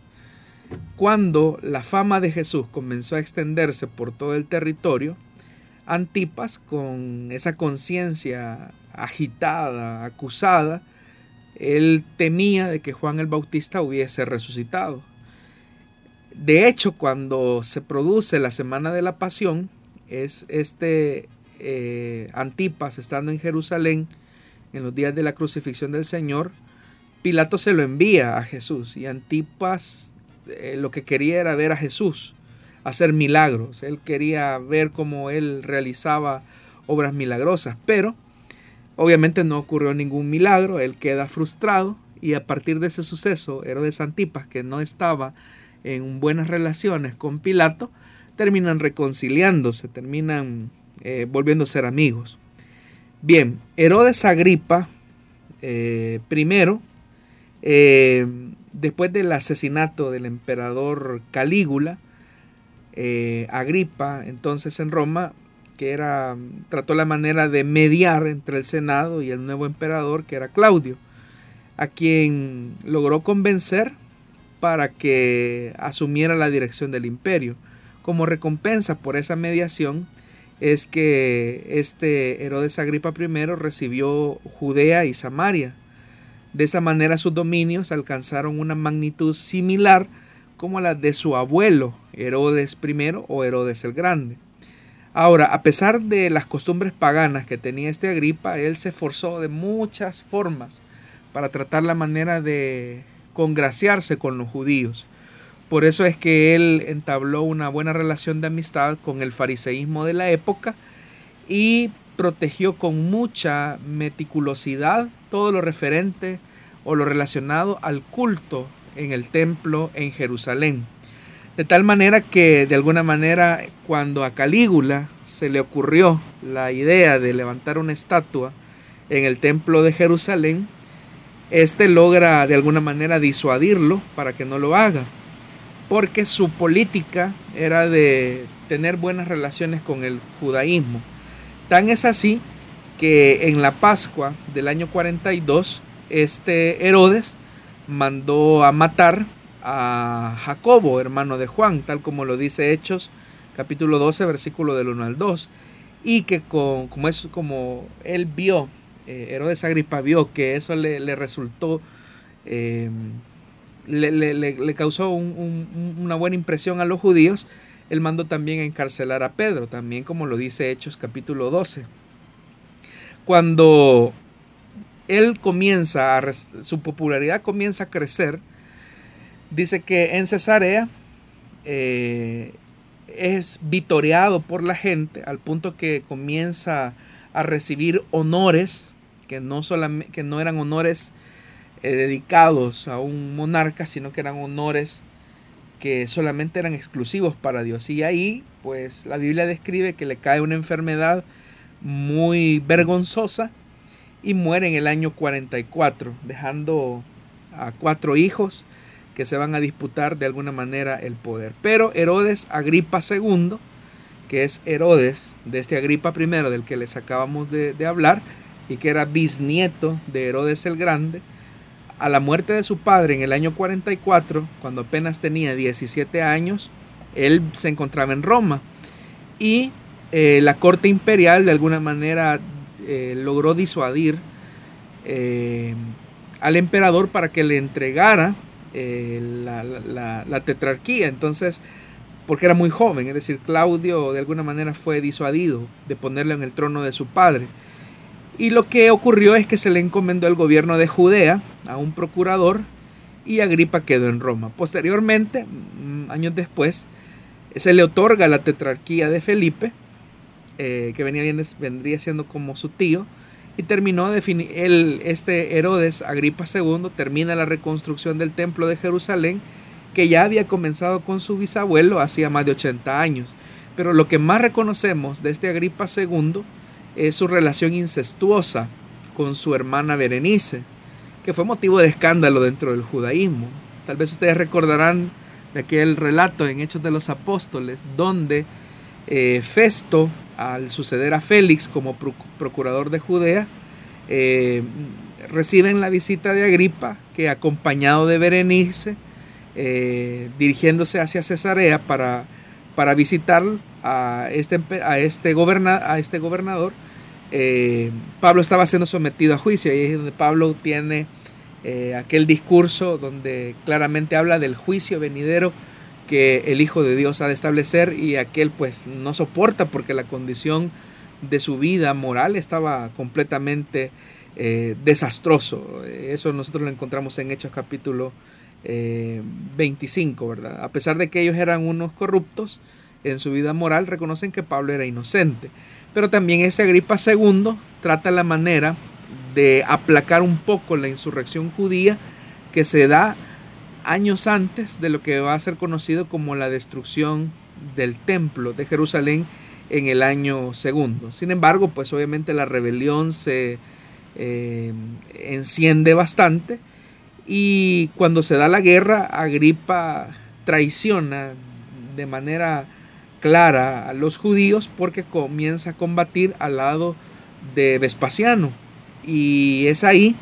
Cuando la fama de Jesús comenzó a extenderse por todo el territorio, Antipas, con esa conciencia agitada, acusada, él temía de que Juan el Bautista hubiese resucitado. De hecho, cuando se produce la Semana de la Pasión, es este eh, Antipas estando en Jerusalén en los días de la crucifixión del Señor, Pilato se lo envía a Jesús y Antipas eh, lo que quería era ver a Jesús hacer milagros. Él quería ver cómo él realizaba obras milagrosas, pero Obviamente no ocurrió ningún milagro, él queda frustrado y a partir de ese suceso, Herodes Antipas, que no estaba en buenas relaciones con Pilato, terminan reconciliándose, terminan eh, volviendo a ser amigos. Bien, Herodes Agripa, eh, primero, después del asesinato del emperador Calígula, Agripa, entonces en Roma, que era, trató la manera de mediar entre el Senado y el nuevo emperador, que era Claudio, a quien logró convencer para que asumiera la dirección del imperio. Como recompensa por esa mediación es que este Herodes Agripa I recibió Judea y Samaria. De esa manera sus dominios alcanzaron una magnitud similar como la de su abuelo Herodes I o Herodes el Grande. Ahora, a pesar de las costumbres paganas que tenía este Agripa, él se esforzó de muchas formas para tratar la manera de congraciarse con los judíos. Por eso es que él entabló una buena relación de amistad con el fariseísmo de la época y protegió con mucha meticulosidad todo lo referente o lo relacionado al culto en el templo en Jerusalén. De tal manera que de alguna manera cuando a Calígula se le ocurrió la idea de levantar una estatua en el templo de Jerusalén, este logra de alguna manera disuadirlo para que no lo haga, porque su política era de tener buenas relaciones con el judaísmo. Tan es así que en la Pascua del año 42, este Herodes mandó a matar a Jacobo, hermano de Juan, tal como lo dice Hechos capítulo 12, versículo del 1 al 2, y que con, como, es, como él vio, eh, Herodes Agripa vio que eso le, resultó, eh, le, causó una buena impresión a los judíos, él mandó también encarcelar a Pedro, también como lo dice Hechos capítulo 12. Cuando él comienza, a, su popularidad comienza a crecer, Dice que en Cesarea eh, es vitoreado por la gente al punto que comienza a recibir honores que no, solamente, que no eran honores eh, dedicados a un monarca, sino que eran honores que solamente eran exclusivos para Dios. Y ahí, pues la Biblia describe que le cae una enfermedad muy vergonzosa y muere en el año 44, dejando a cuatro hijos que se van a disputar de alguna manera el poder. Pero Herodes Agripa II, que es Herodes de este Agripa I del que les acabamos de, hablar, y que era bisnieto de Herodes el Grande, a la muerte de su padre en el año 44, cuando apenas tenía 17 años, él se encontraba en Roma y eh, la corte imperial de alguna manera eh, logró disuadir eh, al emperador para que le entregara la, tetrarquía. Entonces, porque era muy joven, es decir, Claudio de alguna manera fue disuadido de ponerle en el trono de su padre. Y lo que ocurrió es que se le encomendó el gobierno de Judea a un procurador y Agripa quedó en Roma. Posteriormente, mm, años después, se le otorga la tetrarquía de Felipe, eh, que venía vendría siendo como su tío, y terminó el, este Herodes Agripa II termina la reconstrucción del templo de Jerusalén que ya había comenzado con su bisabuelo hacía más de 80 años. Pero lo que más reconocemos de este Agripa II es su relación incestuosa con su hermana Berenice, que fue motivo de escándalo dentro del judaísmo. Tal vez ustedes recordarán de aquel relato en Hechos de los Apóstoles, donde eh, Festo al suceder a Félix como procurador de Judea, eh, reciben la visita de Agripa, que acompañado de Berenice, eh, dirigiéndose hacia Cesarea para, para visitar a este, a este, a este gobernador, eh, Pablo estaba siendo sometido a juicio y es donde Pablo tiene aquel discurso donde claramente habla del juicio venidero que el Hijo de Dios ha de establecer y aquel pues no soporta porque la condición de su vida moral estaba completamente eh, desastroso. Eso nosotros lo encontramos en Hechos capítulo 25, eh, ¿verdad? A pesar de que ellos eran unos corruptos, en su vida moral reconocen que Pablo era inocente. Pero también ese Agripa II trata la manera de aplacar un poco la insurrección judía que se da años antes de lo que va a ser conocido como la destrucción del templo de Jerusalén en el año segundo. Sin embargo, pues obviamente la rebelión se eh, enciende bastante y cuando se da la guerra, Agripa traiciona de manera a los judíos porque comienza a combatir al lado de Vespasiano. Y es ahí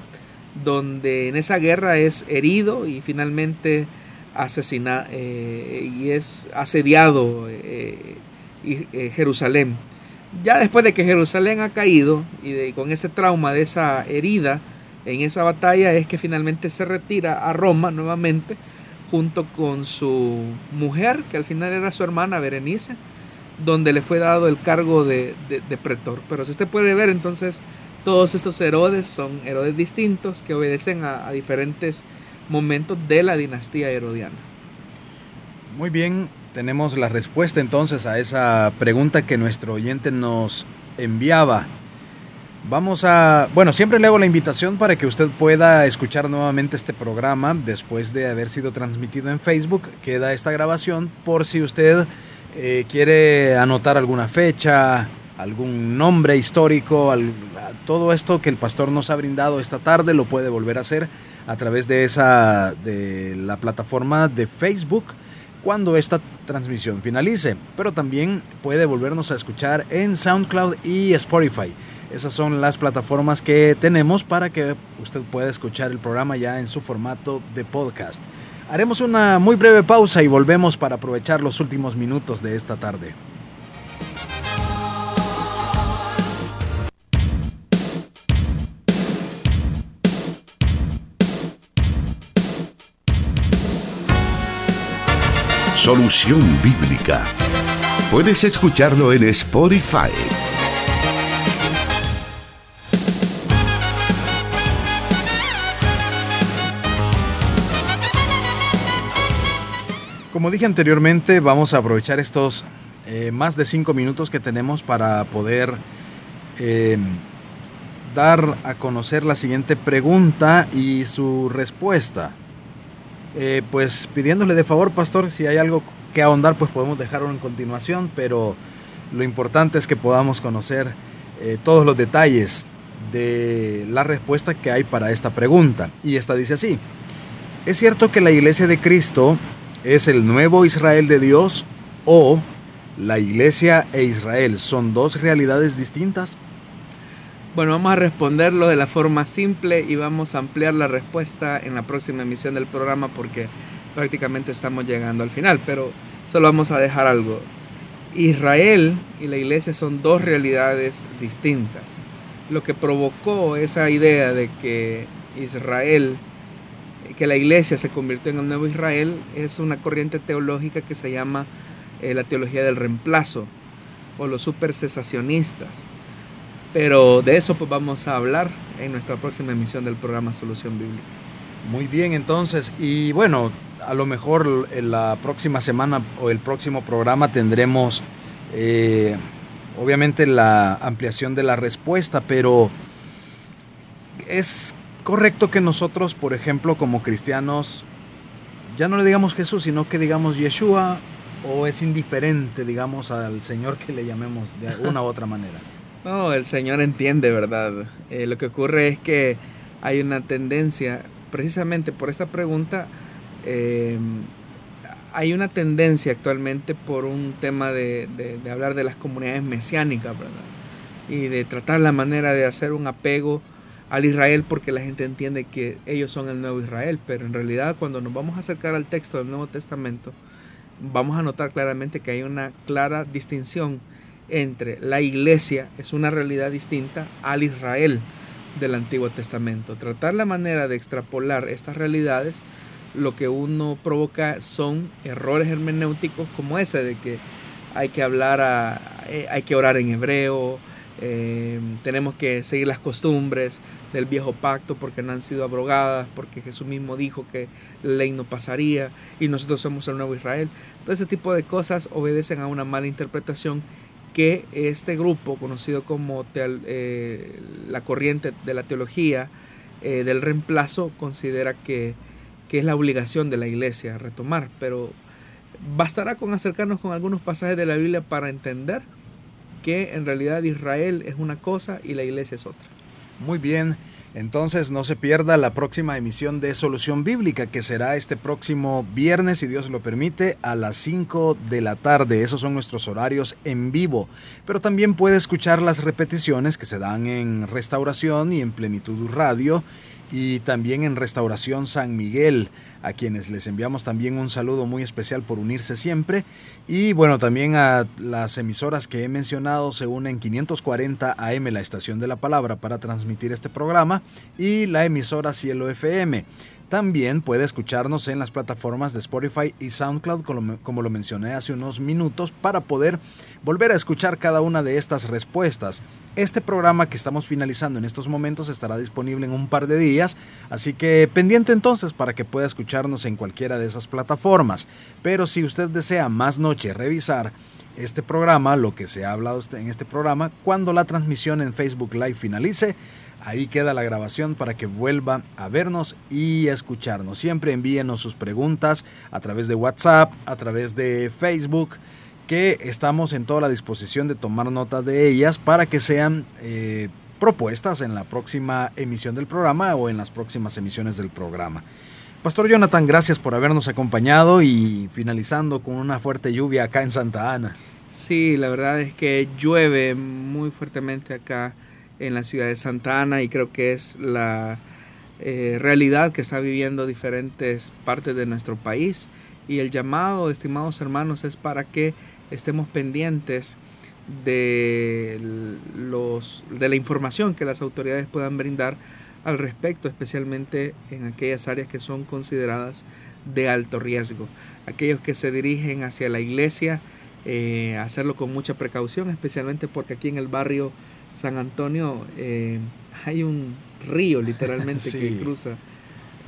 donde en esa guerra es herido y finalmente asesinado eh, y es asediado eh, eh, Jerusalén. Ya después de que Jerusalén ha caído y con ese trauma de esa herida en esa batalla es que finalmente se retira a Roma nuevamente junto con su mujer, que al final era su hermana Berenice, donde le fue dado el cargo de, pretor. Pero si usted puede ver, entonces todos estos Herodes son Herodes distintos que obedecen a, a diferentes momentos de la dinastía herodiana. Muy bien, tenemos la respuesta entonces a esa pregunta que nuestro oyente nos enviaba. Vamos a, bueno, siempre le hago la invitación para que usted pueda escuchar nuevamente este programa después de haber sido transmitido en Facebook. Queda esta grabación por si usted eh, quiere anotar alguna fecha, algún nombre histórico, todo esto que el pastor nos ha brindado esta tarde lo puede volver a hacer a través de esa de la plataforma de Facebook cuando esta transmisión finalice, pero también puede volvernos a escuchar en SoundCloud y Spotify. Esas son las plataformas que tenemos para que usted pueda escuchar el programa ya en su formato de podcast. Haremos una muy breve pausa y volvemos para aprovechar los últimos minutos de esta tarde. Solución Bíblica. Puedes escucharlo en Spotify Como dije anteriormente, vamos a aprovechar estos eh, más de cinco minutos que tenemos para poder eh, dar a conocer la siguiente pregunta y su respuesta. Eh, pues pidiéndole de favor, pastor, si hay algo que ahondar, pues podemos dejarlo en continuación, pero lo importante es que podamos conocer todos los detalles de la respuesta que hay para esta pregunta. Y esta dice así, es cierto que la iglesia de Cristo ¿Es el nuevo Israel de Dios o la iglesia e Israel son dos realidades distintas? Bueno, vamos a responderlo de la forma simple y vamos a ampliar la respuesta en la próxima emisión del programa porque prácticamente estamos llegando al final, pero solo vamos a dejar algo. Israel y la iglesia son dos realidades distintas. Lo que provocó esa idea de que Israel que la iglesia se convirtió en el nuevo Israel es una corriente teológica que se llama eh, la teología del reemplazo o los supercesacionistas. Pero de eso pues vamos a hablar en nuestra próxima emisión del programa Solución Bíblica. Muy bien, entonces, y bueno, a lo mejor en la próxima semana o el próximo programa tendremos eh, obviamente la ampliación de la respuesta, pero es correcto que nosotros, por ejemplo, como cristianos, ya no le digamos Jesús, sino que digamos Yeshua, o es indiferente, digamos, al Señor que le llamemos de una u otra manera? No, el Señor entiende, ¿verdad? Eh, lo que ocurre es que hay una tendencia, precisamente por esta pregunta, eh, hay una tendencia actualmente por un tema de, de, hablar de las comunidades mesiánicas, ¿verdad? Y de tratar la manera de hacer un apego al Israel porque la gente entiende que ellos son el nuevo Israel, pero en realidad cuando nos vamos a acercar al texto del Nuevo Testamento, vamos a notar claramente que hay una clara distinción entre la iglesia, es una realidad distinta, al Israel del Antiguo Testamento. Tratar la manera de extrapolar estas realidades, lo que uno provoca son errores hermenéuticos como ese de que hay que hablar, eh, hay que orar en hebreo, eh, tenemos que seguir las costumbres del viejo pacto porque no han sido abrogadas, porque Jesús mismo dijo que la ley no pasaría y nosotros somos el nuevo Israel. Todo ese tipo de cosas obedecen a una mala interpretación que este grupo, conocido como eh, la corriente de la teología eh, del reemplazo, considera que, que es la obligación de la iglesia retomar. Pero bastará con acercarnos con algunos pasajes de la Biblia para entender que en realidad Israel es una cosa y la iglesia es otra. Muy bien. Entonces no se pierda la próxima emisión de Solución Bíblica que será este próximo viernes, si Dios lo permite, a las 5 de la tarde. Esos son nuestros horarios en vivo. Pero también puede escuchar las repeticiones que se dan en Restauración y en Plenitud Radio y también en Restauración San Miguel a quienes les enviamos también un saludo muy especial por unirse siempre. Y bueno, también a las emisoras que he mencionado se unen 540 AM, la estación de la palabra, para transmitir este programa, y la emisora Cielo FM. También puede escucharnos en las plataformas de Spotify y SoundCloud, como, lo mencioné hace unos minutos, para poder volver a escuchar cada una de estas respuestas. Este programa que estamos finalizando en estos momentos estará disponible en un par de días, así que pendiente entonces para que pueda escucharnos en cualquiera de esas plataformas. Pero si usted desea más noche revisar este programa, lo que se ha hablado en este programa, cuando la transmisión en Facebook Live finalice, Ahí queda la grabación para que vuelva a vernos y escucharnos. Siempre envíenos sus preguntas a través de WhatsApp, a través de Facebook, que estamos en toda la disposición de tomar nota de ellas para que sean eh, propuestas en la próxima emisión del programa o en las próximas emisiones del programa. Pastor Jonathan, gracias por habernos acompañado y finalizando con una fuerte lluvia acá en Santa Ana. Sí, la verdad es que llueve muy fuertemente acá en la ciudad de Santa Ana y creo que es la eh, realidad que está viviendo diferentes partes de nuestro país. Y el llamado, estimados hermanos, es para que estemos pendientes de, los, de la información que las autoridades puedan brindar al respecto, especialmente en aquellas áreas que son consideradas de alto riesgo. Aquellos que se dirigen hacia la iglesia, eh, hacerlo con mucha precaución, especialmente porque aquí en el barrio San Antonio eh, hay un río literalmente que cruza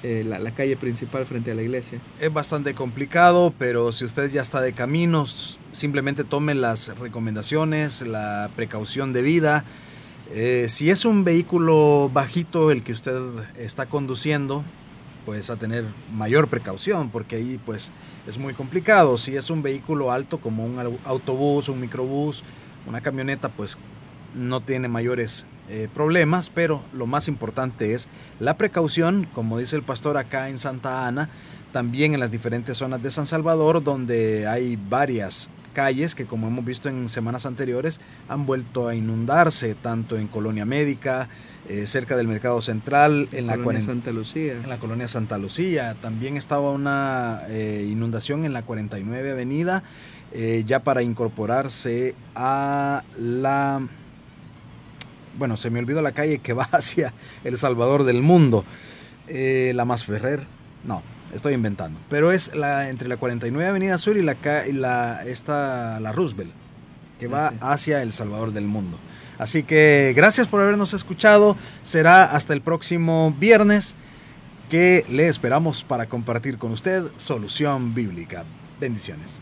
eh, la, calle principal frente a la iglesia. Es bastante complicado, pero si usted ya está de caminos, simplemente tome las recomendaciones, la precaución de vida. Eh, si es un vehículo bajito el que usted está conduciendo, pues a tener mayor precaución, porque ahí pues es muy complicado. Si es un vehículo alto como un autobús, un microbús, una camioneta, pues no tiene mayores eh, problemas, pero lo más importante es la precaución, como dice el pastor acá en Santa Ana, también en las diferentes zonas de San Salvador, donde hay varias calles que como hemos visto en semanas anteriores han vuelto a inundarse, tanto en Colonia Médica, eh, cerca del Mercado Central, en la colonia Santa Lucía. En la colonia Santa Lucía. También estaba una eh, inundación en la 49 Avenida, ya para incorporarse a la bueno, se me olvidó la calle que va hacia El Salvador del Mundo. Eh, la Más Ferrer, no, estoy inventando. Pero es la entre la 49 Avenida Sur y la, la, esta, la Roosevelt, que va hacia El Salvador del Mundo. Así que gracias por habernos escuchado. Será hasta el próximo viernes que le esperamos para compartir con usted Solución Bíblica. Bendiciones.